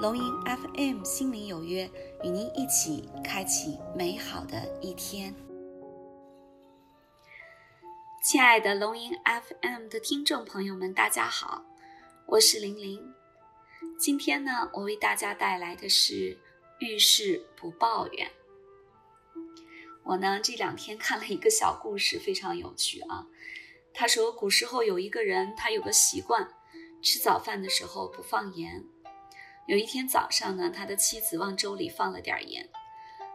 龙吟 FM 心灵有约，与您一起开启美好的一天。亲爱的龙吟 FM 的听众朋友们，大家好，我是玲玲。今天呢，我为大家带来的是遇事不抱怨。我呢这两天看了一个小故事，非常有趣啊。他说，古时候有一个人，他有个习惯，吃早饭的时候不放盐。有一天早上呢，他的妻子往粥里放了点盐，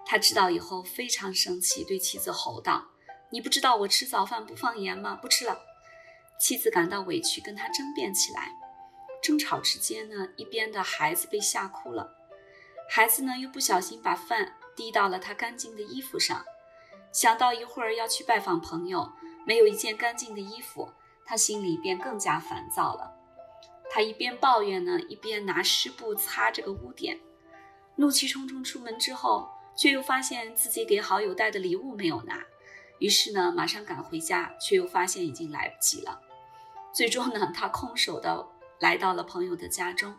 他知道以后非常生气，对妻子吼道：“你不知道我吃早饭不放盐吗？不吃了！”妻子感到委屈，跟他争辩起来。争吵之间呢，一边的孩子被吓哭了，孩子呢又不小心把饭滴到了他干净的衣服上。想到一会儿要去拜访朋友，没有一件干净的衣服，他心里便更加烦躁了。他一边抱怨呢，一边拿湿布擦这个污点。怒气冲冲出门之后，却又发现自己给好友带的礼物没有拿，于是呢，马上赶回家，却又发现已经来不及了。最终呢，他空手的来到了朋友的家中，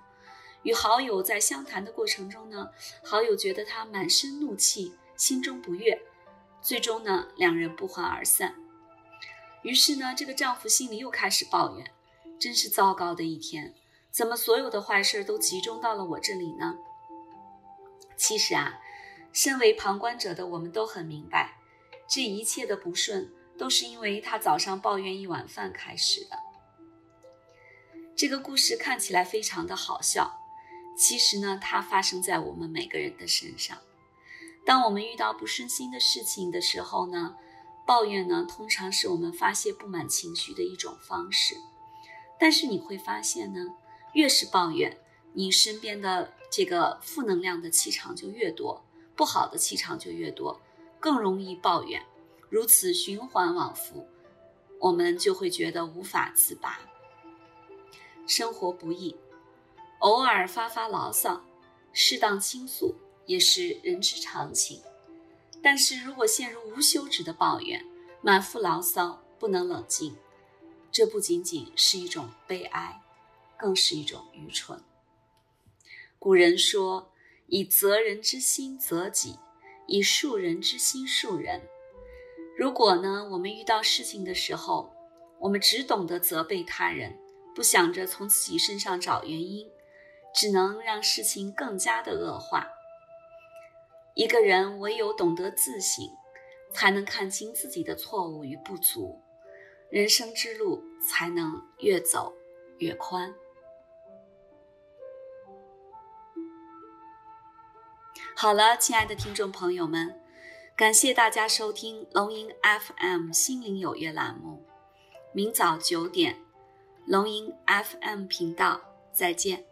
与好友在相谈的过程中呢，好友觉得他满身怒气，心中不悦，最终呢，两人不欢而散。于是呢，这个丈夫心里又开始抱怨。真是糟糕的一天，怎么所有的坏事都集中到了我这里呢？其实啊，身为旁观者的我们都很明白，这一切的不顺都是因为他早上抱怨一碗饭开始的。这个故事看起来非常的好笑，其实呢，它发生在我们每个人的身上。当我们遇到不顺心的事情的时候呢，抱怨呢，通常是我们发泄不满情绪的一种方式。但是你会发现呢，越是抱怨，你身边的这个负能量的气场就越多，不好的气场就越多，更容易抱怨，如此循环往复，我们就会觉得无法自拔。生活不易，偶尔发发牢骚，适当倾诉也是人之常情。但是如果陷入无休止的抱怨，满腹牢骚，不能冷静。这不仅仅是一种悲哀，更是一种愚蠢。古人说：“以责人之心责己，以恕人之心恕人。”如果呢，我们遇到事情的时候，我们只懂得责备他人，不想着从自己身上找原因，只能让事情更加的恶化。一个人唯有懂得自省，才能看清自己的错误与不足。人生之路才能越走越宽。好了，亲爱的听众朋友们，感谢大家收听龙吟 FM 心灵有约栏目。明早九点，龙吟 FM 频道再见。